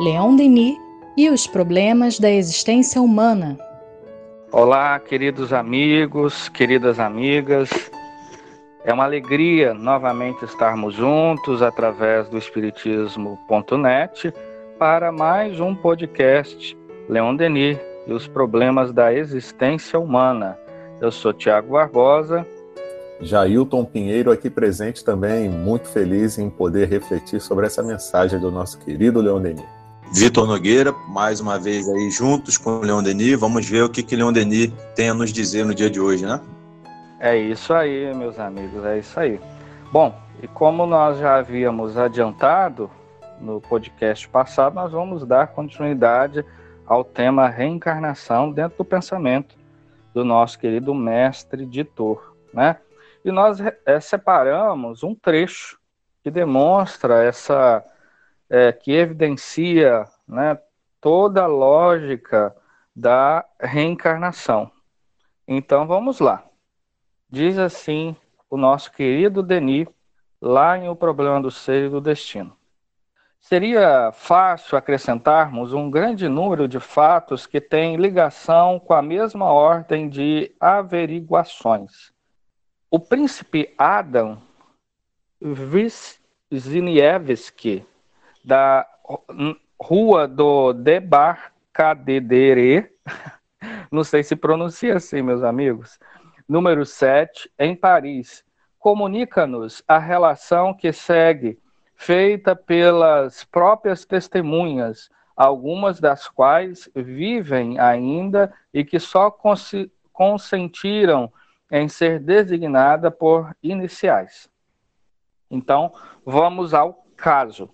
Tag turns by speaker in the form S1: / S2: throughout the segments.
S1: Leon Denis e os problemas da existência humana.
S2: Olá, queridos amigos, queridas amigas. É uma alegria novamente estarmos juntos através do Espiritismo.net para mais um podcast Leon Denis e os problemas da existência humana. Eu sou Tiago Barbosa.
S3: Jailton Pinheiro aqui presente também, muito feliz em poder refletir sobre essa mensagem do nosso querido Leon Denis.
S4: Vitor Nogueira, mais uma vez aí juntos com o Leon Denis. Vamos ver o que, que Leon Denis tem a nos dizer no dia de hoje, né?
S2: É isso aí, meus amigos, é isso aí. Bom, e como nós já havíamos adiantado no podcast passado, nós vamos dar continuidade ao tema reencarnação dentro do pensamento do nosso querido mestre Ditor, né? E nós é, separamos um trecho que demonstra essa é, que evidencia né, toda a lógica da reencarnação. Então vamos lá. Diz assim o nosso querido Denis, lá em O Problema do Ser e do Destino. Seria fácil acrescentarmos um grande número de fatos que têm ligação com a mesma ordem de averiguações. O príncipe Adam Wisniewski da Rua do Debarcadere, não sei se pronuncia assim, meus amigos, número 7, em Paris, comunica-nos a relação que segue, feita pelas próprias testemunhas, algumas das quais vivem ainda e que só cons consentiram em ser designada por iniciais. Então, vamos ao caso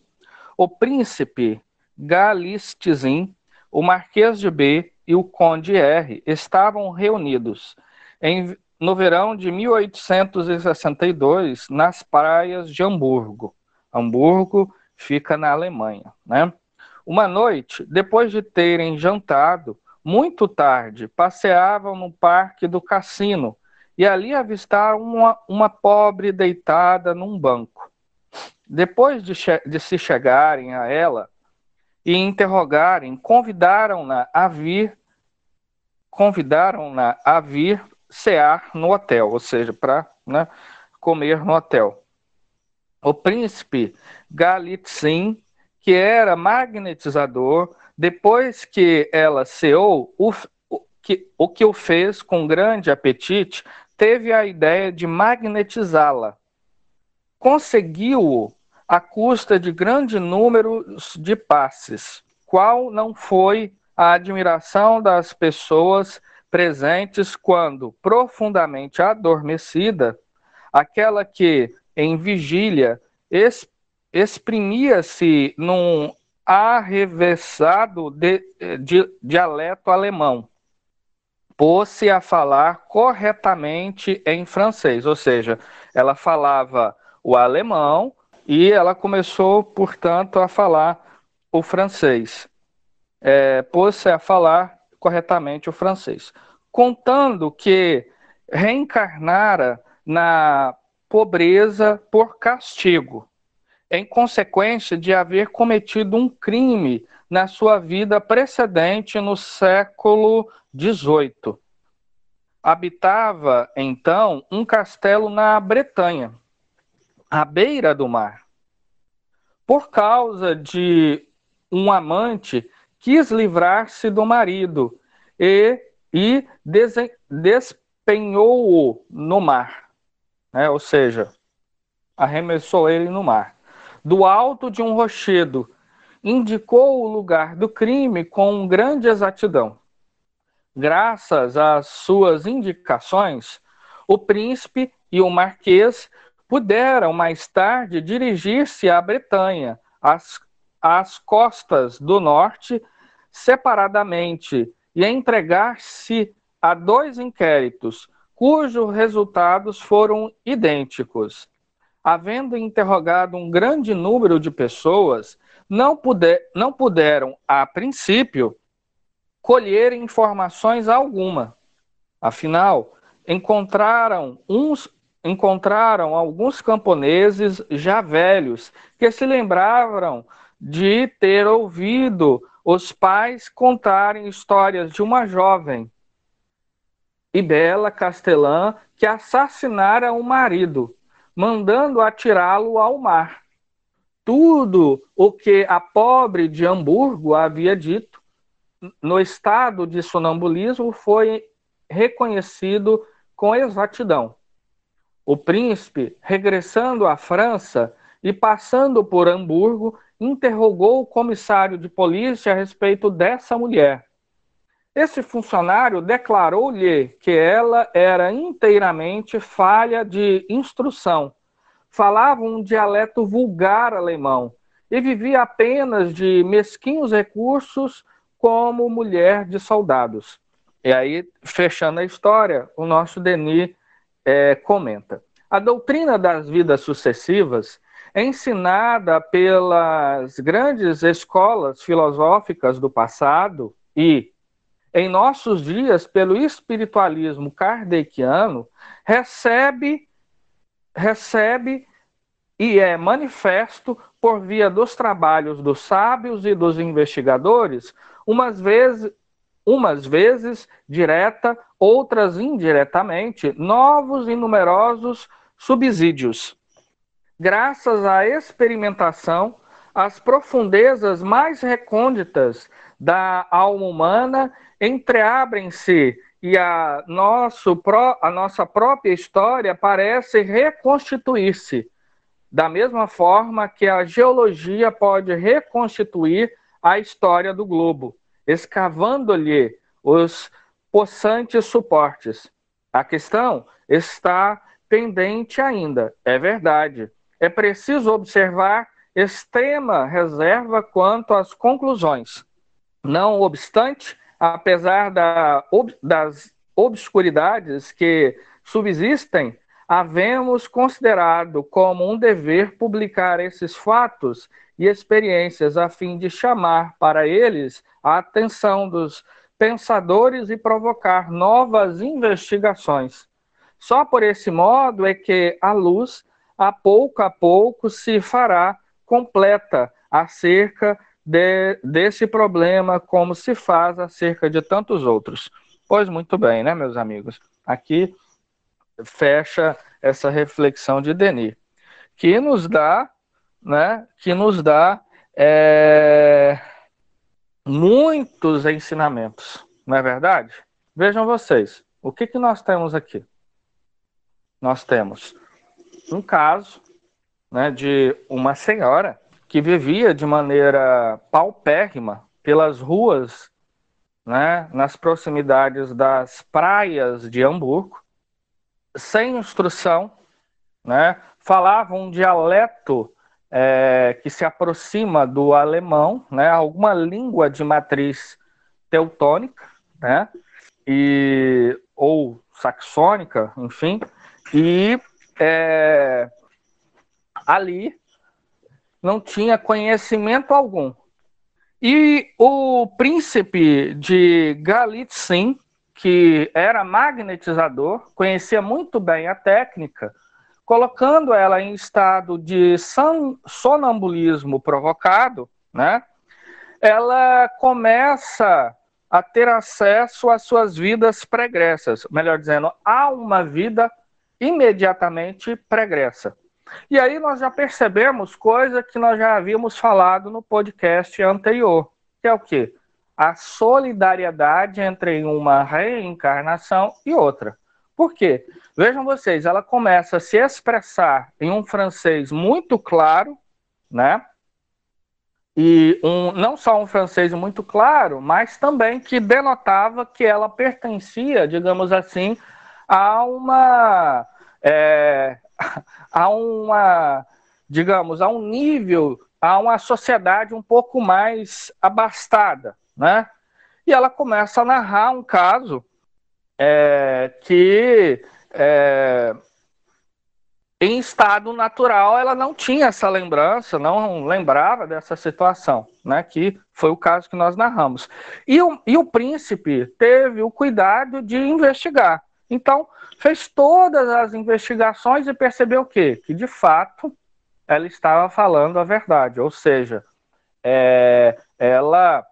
S2: o príncipe Galistzin, o Marquês de B e o Conde R estavam reunidos em, no verão de 1862 nas praias de Hamburgo. Hamburgo fica na Alemanha, né? Uma noite, depois de terem jantado, muito tarde, passeavam no parque do cassino e ali avistaram uma, uma pobre deitada num banco. Depois de, de se chegarem a ela e interrogarem, convidaram-na a vir, convidaram-na a vir cear no hotel, ou seja, para né, comer no hotel. O príncipe Galitzin, que era magnetizador, depois que ela ceou, o, o, que, o que o fez com grande apetite, teve a ideia de magnetizá-la. Conseguiu-o à custa de grande número de passes, qual não foi a admiração das pessoas presentes quando, profundamente adormecida, aquela que, em vigília, exprimia-se num arrevessado de, de, dialeto alemão, pôs-se a falar corretamente em francês, ou seja, ela falava o alemão e ela começou, portanto, a falar o francês. É, Pôs-se a falar corretamente o francês. Contando que reencarnara na pobreza por castigo, em consequência de haver cometido um crime na sua vida precedente no século XVIII. Habitava, então, um castelo na Bretanha à beira do mar. Por causa de um amante quis livrar-se do marido e, e despenhou-o no mar, né? ou seja, arremessou ele no mar. Do alto de um rochedo, indicou o lugar do crime com grande exatidão. Graças às suas indicações, o príncipe e o marquês puderam mais tarde dirigir-se à Bretanha, às, às costas do norte, separadamente, e entregar-se a dois inquéritos, cujos resultados foram idênticos. Havendo interrogado um grande número de pessoas, não, puder, não puderam, a princípio, colher informações alguma. Afinal, encontraram uns encontraram alguns camponeses já velhos que se lembravam de ter ouvido os pais contarem histórias de uma jovem e bela castelã que assassinara o marido, mandando atirá-lo ao mar. Tudo o que a pobre de Hamburgo havia dito no estado de sonambulismo foi reconhecido com exatidão. O príncipe, regressando à França e passando por Hamburgo, interrogou o comissário de polícia a respeito dessa mulher. Esse funcionário declarou-lhe que ela era inteiramente falha de instrução, falava um dialeto vulgar alemão e vivia apenas de mesquinhos recursos como mulher de soldados. E aí, fechando a história, o nosso Denis é, comenta: a doutrina das vidas sucessivas é ensinada pelas grandes escolas filosóficas do passado e, em nossos dias, pelo espiritualismo kardeciano, recebe, recebe e é manifesto por via dos trabalhos dos sábios e dos investigadores, umas vezes, umas vezes direta, outras indiretamente, novos e numerosos subsídios. Graças à experimentação, as profundezas mais recônditas da alma humana entreabrem-se e a, nosso, a nossa própria história parece reconstituir-se, da mesma forma que a geologia pode reconstituir a história do globo, escavando-lhe os possantes suportes. A questão está pendente ainda, é verdade é preciso observar extrema reserva quanto às conclusões. Não obstante, apesar da, ob, das obscuridades que subsistem, havemos considerado como um dever publicar esses fatos e experiências a fim de chamar para eles a atenção dos pensadores e provocar novas investigações. Só por esse modo é que a luz a pouco a pouco se fará completa acerca de, desse problema, como se faz acerca de tantos outros. Pois muito bem, né, meus amigos? Aqui fecha essa reflexão de Denis, que nos dá, né, que nos dá é, muitos ensinamentos, não é verdade? Vejam vocês, o que, que nós temos aqui? Nós temos um caso né, de uma senhora que vivia de maneira paupérrima pelas ruas, né, nas proximidades das praias de Hamburgo, sem instrução, né, falava um dialeto é, que se aproxima do alemão, né, alguma língua de matriz teutônica, né, e, ou saxônica, enfim, e é, ali não tinha conhecimento algum. E o príncipe de Galitzin, que era magnetizador, conhecia muito bem a técnica, colocando ela em estado de sonambulismo provocado, né? Ela começa a ter acesso às suas vidas pregressas, melhor dizendo, a uma vida imediatamente pregressa. E aí nós já percebemos coisa que nós já havíamos falado no podcast anterior, que é o quê? A solidariedade entre uma reencarnação e outra. Por quê? Vejam vocês, ela começa a se expressar em um francês muito claro, né? E um, não só um francês muito claro, mas também que denotava que ela pertencia, digamos assim, a uma é, a uma digamos a um nível a uma sociedade um pouco mais abastada, né? E ela começa a narrar um caso é, que é, em estado natural ela não tinha essa lembrança, não lembrava dessa situação, né? Que foi o caso que nós narramos. E o, e o príncipe teve o cuidado de investigar. Então, fez todas as investigações e percebeu o quê? Que, de fato, ela estava falando a verdade. Ou seja, é, ela,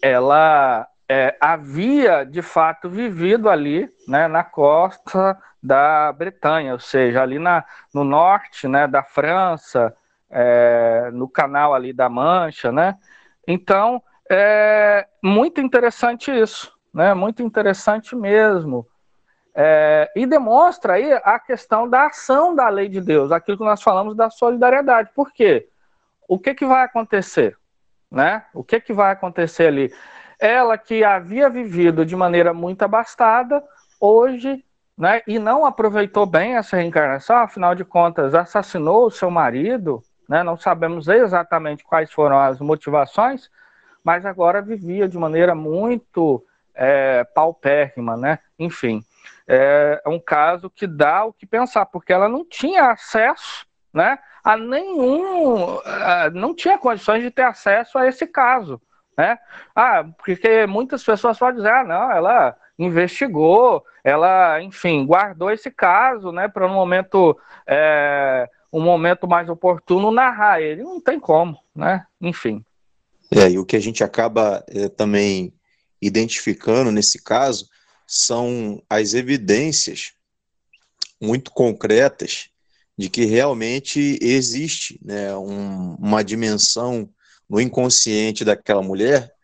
S2: ela é, havia de fato vivido ali, né, na costa da Bretanha, ou seja, ali na, no norte, né, da França, é, no canal ali da Mancha, né? Então, é muito interessante isso, né? Muito interessante mesmo. É, e demonstra aí a questão da ação da lei de Deus, aquilo que nós falamos da solidariedade. Por quê? O que, que vai acontecer? Né? O que, que vai acontecer ali? Ela que havia vivido de maneira muito abastada, hoje, né, e não aproveitou bem essa reencarnação, afinal de contas, assassinou o seu marido, né, não sabemos exatamente quais foram as motivações, mas agora vivia de maneira muito é, paupérrima, né? Enfim, é um caso que dá o que pensar, porque ela não tinha acesso, né, a nenhum, não tinha condições de ter acesso a esse caso, né? Ah, porque muitas pessoas podem dizer, ah, não, ela investigou, ela, enfim, guardou esse caso, né, para um momento, é, um momento mais oportuno narrar ele. Não tem como, né? Enfim.
S4: É, e o que a gente acaba é, também identificando nesse caso são as evidências muito concretas de que realmente existe né, um, uma dimensão no inconsciente daquela mulher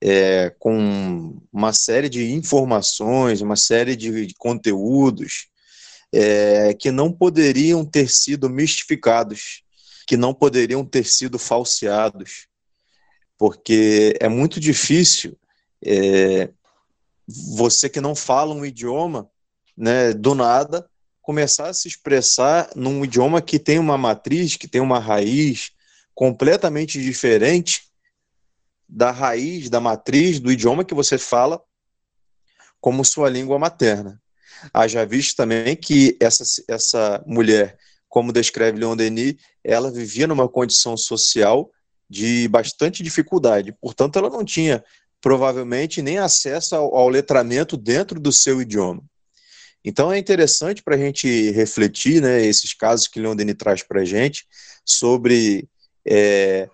S4: é, com uma série de informações, uma série de, de conteúdos é, que não poderiam ter sido mistificados, que não poderiam ter sido falseados, porque é muito difícil é, você que não fala um idioma, né, do nada, começar a se expressar num idioma que tem uma matriz, que tem uma raiz completamente diferente da raiz, da matriz, do idioma que você fala como sua língua materna. Haja visto também que essa, essa mulher, como descreve Leon Denis, ela vivia numa condição social de bastante dificuldade, portanto, ela não tinha provavelmente nem acesso ao, ao letramento dentro do seu idioma. Então é interessante para a gente refletir, né, esses casos que Leon Denis traz para a gente, sobre é,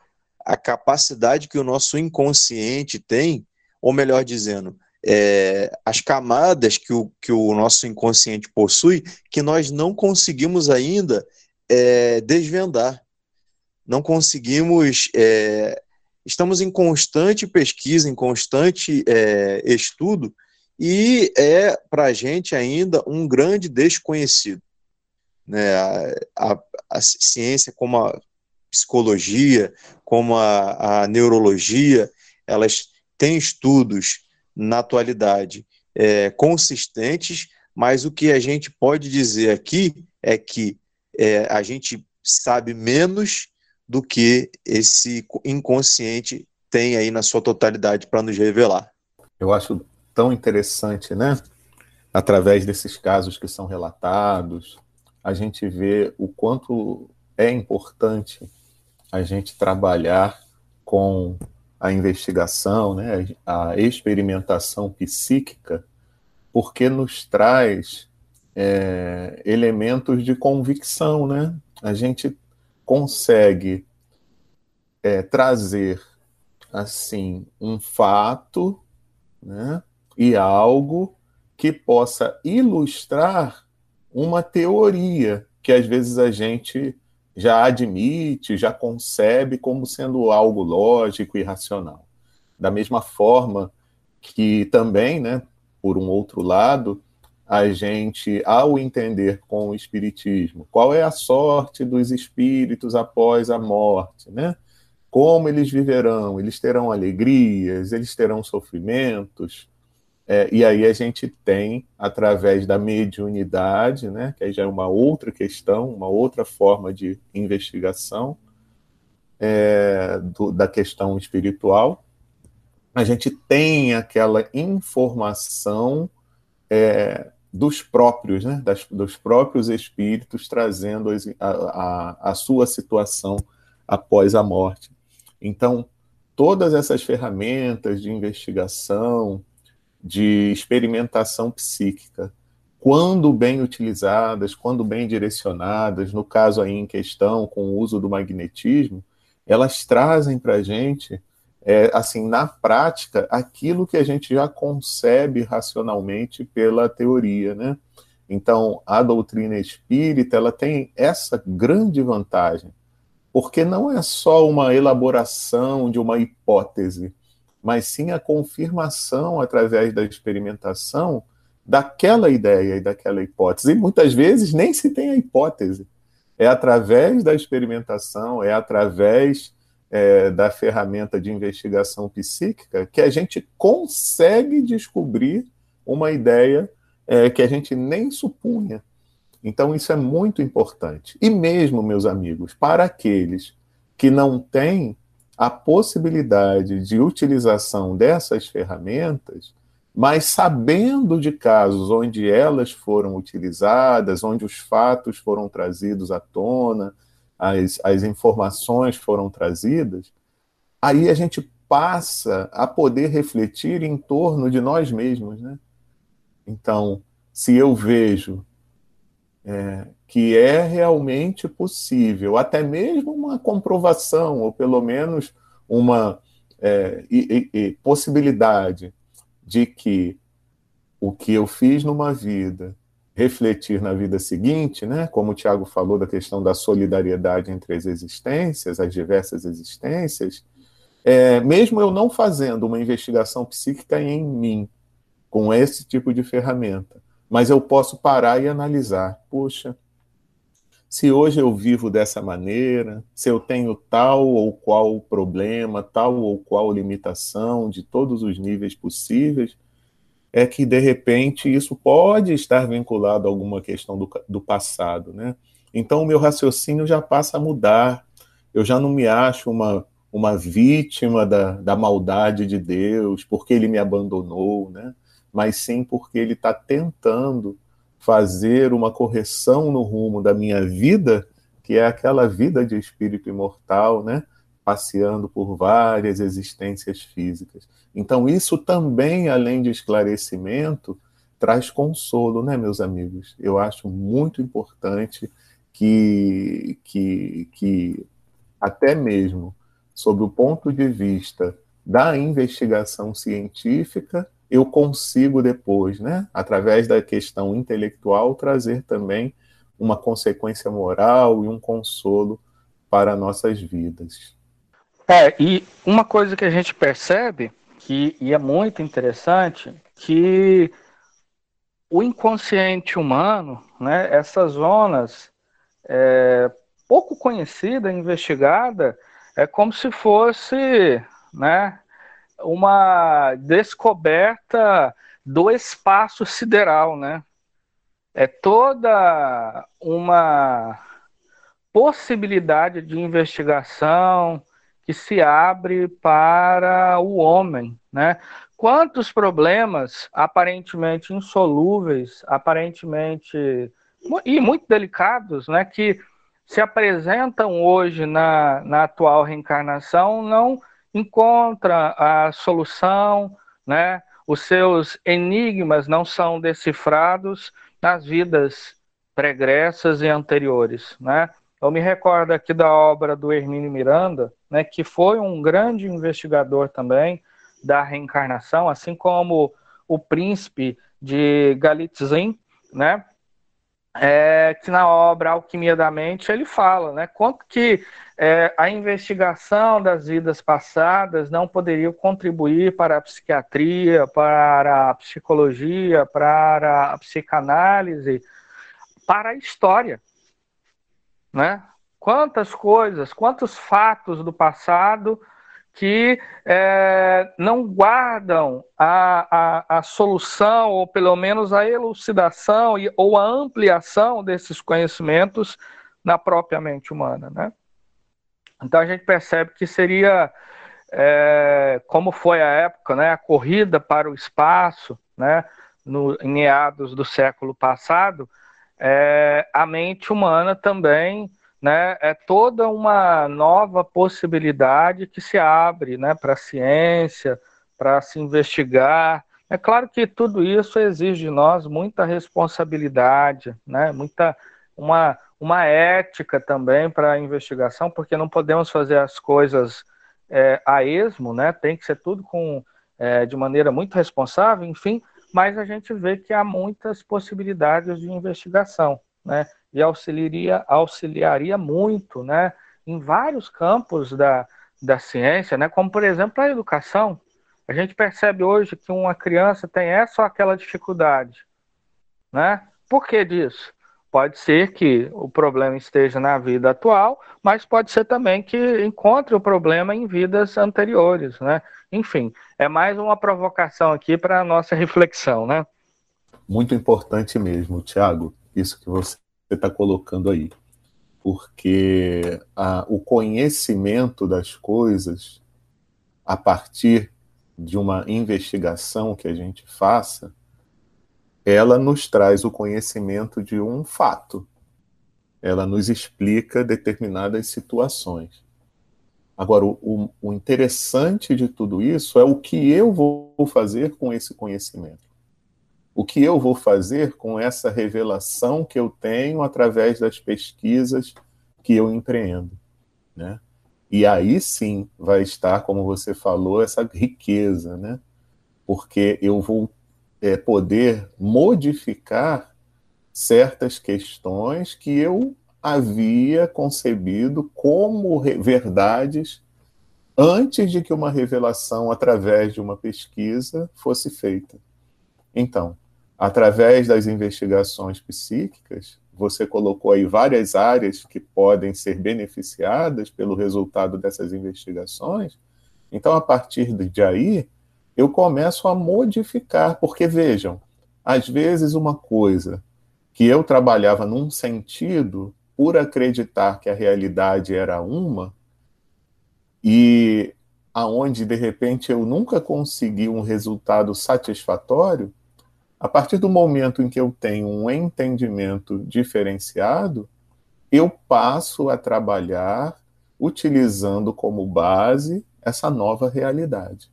S4: a capacidade que o nosso inconsciente tem, ou melhor dizendo, é, as camadas que o, que o nosso inconsciente possui, que nós não conseguimos ainda é, desvendar. Não conseguimos é, estamos em constante pesquisa, em constante é, estudo, e é para a gente ainda um grande desconhecido. Né? A, a, a, ciência, como a psicologia, como a, a neurologia, elas têm estudos na atualidade é, consistentes, mas o que a gente pode dizer aqui é que é, a gente sabe menos do que esse inconsciente tem aí na sua totalidade para nos revelar.
S3: Eu acho tão interessante, né? Através desses casos que são relatados, a gente vê o quanto é importante a gente trabalhar com a investigação, né, a experimentação psíquica, porque nos traz é, elementos de convicção, né? A gente consegue é, trazer assim um fato né, e algo que possa ilustrar uma teoria que às vezes a gente já admite, já concebe como sendo algo lógico e racional. Da mesma forma que também, né, por um outro lado, a gente, ao entender com o Espiritismo, qual é a sorte dos espíritos após a morte, né? Como eles viverão? Eles terão alegrias, eles terão sofrimentos. É, e aí a gente tem, através da mediunidade, né, que aí já é uma outra questão, uma outra forma de investigação é, do, da questão espiritual, a gente tem aquela informação é, dos próprios, né, das, dos próprios espíritos trazendo a, a, a sua situação após a morte. Então, todas essas ferramentas de investigação, de experimentação psíquica, quando bem utilizadas, quando bem direcionadas, no caso aí em questão, com o uso do magnetismo, elas trazem para a gente, é, assim, na prática, aquilo que a gente já concebe racionalmente pela teoria, né? Então, a doutrina espírita, ela tem essa grande vantagem, porque não é só uma elaboração de uma hipótese, mas sim a confirmação através da experimentação daquela ideia e daquela hipótese. E muitas vezes nem se tem a hipótese. É através da experimentação, é através é, da ferramenta de investigação psíquica que a gente consegue descobrir uma ideia é, que a gente nem supunha. Então, isso é muito importante. E mesmo, meus amigos, para aqueles que não têm a possibilidade de utilização dessas ferramentas, mas sabendo de casos onde elas foram utilizadas, onde os fatos foram trazidos à tona, as, as informações foram trazidas, aí a gente passa a poder refletir em torno de nós mesmos. Né? Então, se eu vejo é, que é realmente possível, até mesmo uma comprovação, ou pelo menos uma é, e, e, possibilidade de que o que eu fiz numa vida refletir na vida seguinte, né? Como o Tiago falou da questão da solidariedade entre as existências, as diversas existências, é, mesmo eu não fazendo uma investigação psíquica em mim com esse tipo de ferramenta, mas eu posso parar e analisar, puxa, se hoje eu vivo dessa maneira, se eu tenho tal ou qual problema, tal ou qual limitação de todos os níveis possíveis, é que de repente isso pode estar vinculado a alguma questão do, do passado, né? Então o meu raciocínio já passa a mudar. Eu já não me acho uma, uma vítima da, da maldade de Deus porque ele me abandonou, né? Mas sim porque ele está tentando fazer uma correção no rumo da minha vida, que é aquela vida de espírito imortal, né? Passeando por várias existências físicas. Então, isso também, além de esclarecimento, traz consolo, né, meus amigos? Eu acho muito importante que, que, que até mesmo sob o ponto de vista da investigação científica, eu consigo depois, né, através da questão intelectual, trazer também uma consequência moral e um consolo para nossas vidas.
S2: É, e uma coisa que a gente percebe, que, e é muito interessante, que o inconsciente humano, né, essas zonas é, pouco conhecida, investigada, é como se fosse, né, uma descoberta do espaço sideral, né? É toda uma possibilidade de investigação que se abre para o homem, né? Quantos problemas aparentemente insolúveis, aparentemente e muito delicados, né, que se apresentam hoje na, na atual reencarnação não encontra a solução, né? Os seus enigmas não são decifrados nas vidas pregressas e anteriores, né? Eu me recordo aqui da obra do Hermínio Miranda, né, que foi um grande investigador também da reencarnação, assim como o príncipe de Galitzin, né, é, que na obra Alquimia da Mente ele fala, né, quanto que é, a investigação das vidas passadas não poderia contribuir para a psiquiatria, para a psicologia, para a psicanálise, para a história, né? Quantas coisas, quantos fatos do passado que é, não guardam a, a, a, solução, ou pelo menos a elucidação e, ou a ampliação desses conhecimentos na própria mente humana. Né? Então a gente percebe que seria, é, como foi a época, né, a corrida para o espaço, né, no, em meados do século passado, é, a mente humana também né, é toda uma nova possibilidade que se abre né, para a ciência, para se investigar. É claro que tudo isso exige de nós muita responsabilidade, né, muita, uma, uma ética também para a investigação, porque não podemos fazer as coisas é, a esmo, né? Tem que ser tudo com é, de maneira muito responsável, enfim. Mas a gente vê que há muitas possibilidades de investigação, né? E auxiliaria, auxiliaria muito, né? Em vários campos da, da ciência, né? Como por exemplo a educação. A gente percebe hoje que uma criança tem essa ou aquela dificuldade, né? Por que disso? Pode ser que o problema esteja na vida atual, mas pode ser também que encontre o problema em vidas anteriores, né? Enfim, é mais uma provocação aqui para a nossa reflexão, né?
S3: Muito importante mesmo, Tiago, isso que você está colocando aí. Porque a, o conhecimento das coisas, a partir de uma investigação que a gente faça, ela nos traz o conhecimento de um fato. Ela nos explica determinadas situações. Agora, o, o, interessante de tudo isso é o que eu vou fazer com esse conhecimento. O que eu vou fazer com essa revelação que eu tenho através das pesquisas que eu empreendo, né? E aí sim vai estar, como você falou, essa riqueza, né? Porque eu vou é, poder modificar certas questões que eu havia concebido como verdades antes de que uma revelação através de uma pesquisa fosse feita. Então, através das investigações psíquicas, você colocou aí várias áreas que podem ser beneficiadas pelo resultado dessas investigações. Então, a partir de aí, eu começo a modificar, porque vejam, às vezes uma coisa que eu trabalhava num sentido, por acreditar que a realidade era uma, e aonde de repente eu nunca consegui um resultado satisfatório, a partir do momento em que eu tenho um entendimento diferenciado, eu passo a trabalhar utilizando como base essa nova realidade.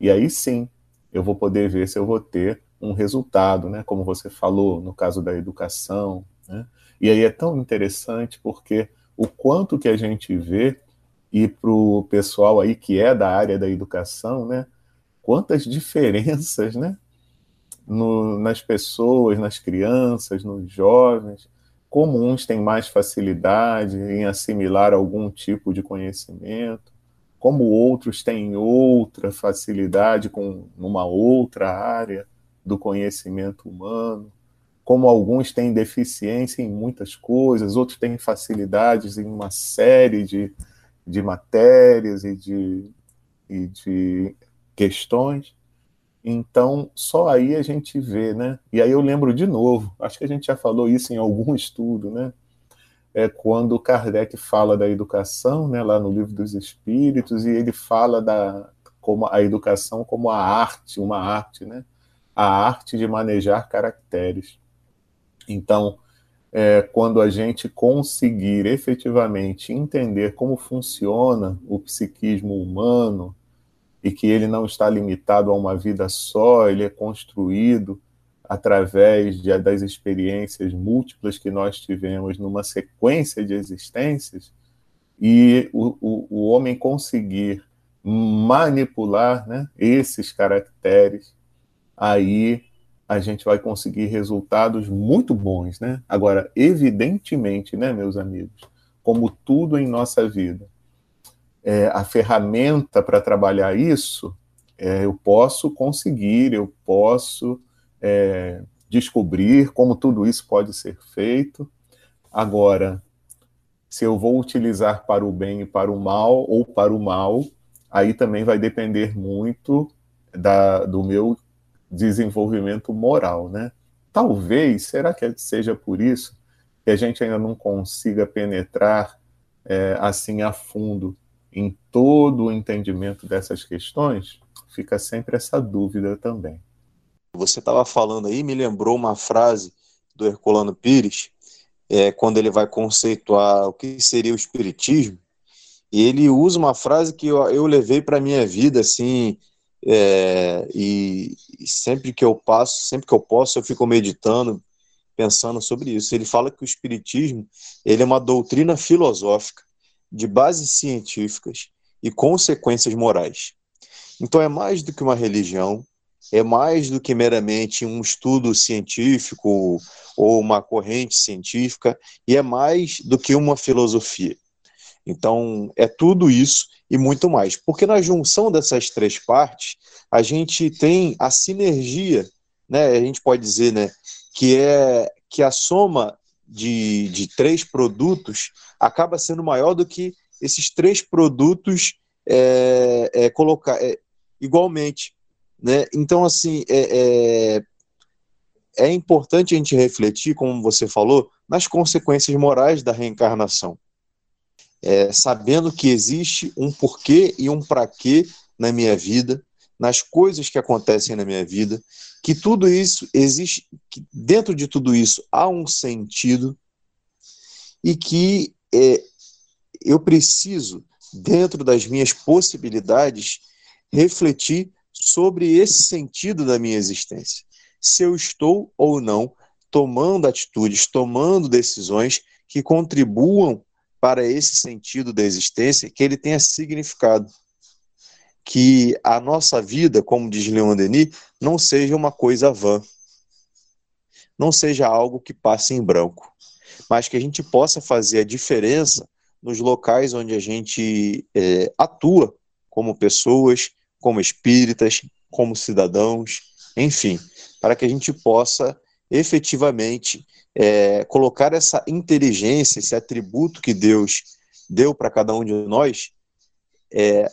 S3: E aí sim, eu vou poder ver se eu vou ter um resultado, né? Como você falou, no caso da educação, né? E aí é tão interessante porque o quanto que a gente vê e para o pessoal aí que é da área da educação, né? Quantas diferenças, né? No, nas pessoas, nas crianças, nos jovens, como uns têm mais facilidade em assimilar algum tipo de conhecimento, como outros têm outra facilidade com uma outra área do conhecimento humano, como alguns têm deficiência em muitas coisas, outros têm facilidades em uma série de, de matérias e de, e de questões. Então, só aí a gente vê, né? E aí eu lembro de novo, acho que a gente já falou isso em algum estudo, né? é quando Kardec fala da educação, né, lá no livro dos Espíritos, e ele fala da como a educação como a arte, uma arte, né, a arte de manejar caracteres. Então, é, quando a gente conseguir efetivamente entender como funciona o psiquismo humano e que ele não está limitado a uma vida só, ele é construído através de, das experiências múltiplas que nós tivemos numa sequência de existências, e o, o, o homem conseguir manipular né, esses caracteres, aí a gente vai conseguir resultados muito bons. Né? Agora, evidentemente, né, meus amigos, como tudo em nossa vida, é, a ferramenta para trabalhar isso, é, eu posso conseguir, eu posso é, descobrir como tudo isso pode ser feito. Agora, se eu vou utilizar para o bem e para o mal, ou para o mal, aí também vai depender muito da, do meu desenvolvimento moral, né? Talvez, será que seja por isso que a gente ainda não consiga penetrar é, assim a fundo em todo o entendimento dessas questões? Fica sempre essa dúvida também.
S4: Você estava falando aí, me lembrou uma frase do Herculano Pires, é, quando ele vai conceituar o que seria o espiritismo, e ele usa uma frase que eu, eu levei para minha vida, assim, é, e, e, sempre que eu passo, sempre que eu posso, eu fico meditando pensando sobre isso. Ele fala que o espiritismo ele é uma doutrina filosófica de bases científicas e consequências morais. Então é mais do que uma religião, é mais do que meramente um estudo científico ou uma corrente científica, e é mais do que uma filosofia. Então, é tudo isso e muito mais. Porque na junção dessas três partes, a gente tem a sinergia, né? A gente pode dizer, né, que é que a soma de, de três produtos acaba sendo maior do que esses três produtos é, é, colocar é, igualmente. Né? Então, assim, é, é, é importante a gente refletir, como você falou, nas consequências morais da reencarnação. É, sabendo que existe um porquê e um para quê na minha vida, nas coisas que acontecem na minha vida, que tudo isso existe, que dentro de tudo isso há um sentido e que é, eu preciso, dentro das minhas possibilidades, refletir sobre esse sentido da minha existência. Se eu estou ou não tomando atitudes, tomando decisões que contribuam para esse sentido da existência, que ele tenha significado. Que a nossa vida, como diz Leon Denis, não seja uma coisa vã, não seja algo que passe em branco, mas que a gente possa fazer a diferença nos locais onde a gente é, atua como pessoas, como espíritas, como cidadãos, enfim, para que a gente possa efetivamente é, colocar essa inteligência, esse atributo que Deus deu para cada um de nós, é,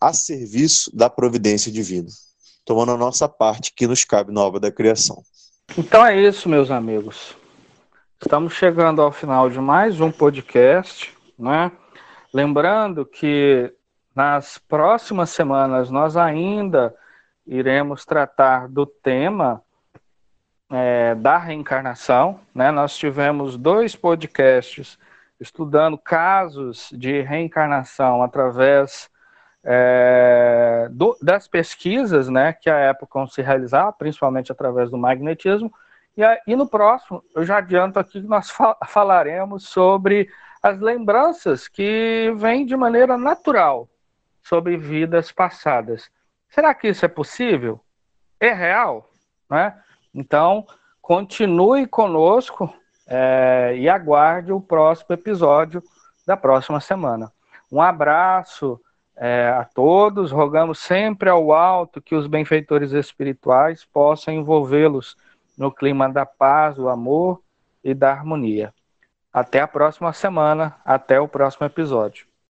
S4: a serviço da providência divina, tomando a nossa parte que nos cabe na obra da criação.
S2: Então é isso, meus amigos. Estamos chegando ao final de mais um podcast, né? Lembrando que nas próximas semanas, nós ainda iremos tratar do tema é, da reencarnação. Né? Nós tivemos dois podcasts estudando casos de reencarnação através é, do, das pesquisas né, que a época se realizar, principalmente através do magnetismo. E, e no próximo, eu já adianto aqui que nós fal falaremos sobre as lembranças que vêm de maneira natural sobre vidas passadas. Será que isso é possível? É real? Né? Então, continue conosco é, e aguarde o próximo episódio da próxima semana. Um abraço é, a todos, rogamos sempre ao alto que os benfeitores espirituais possam envolvê-los no clima da paz, do amor e da harmonia. Até a próxima semana, até o próximo episódio.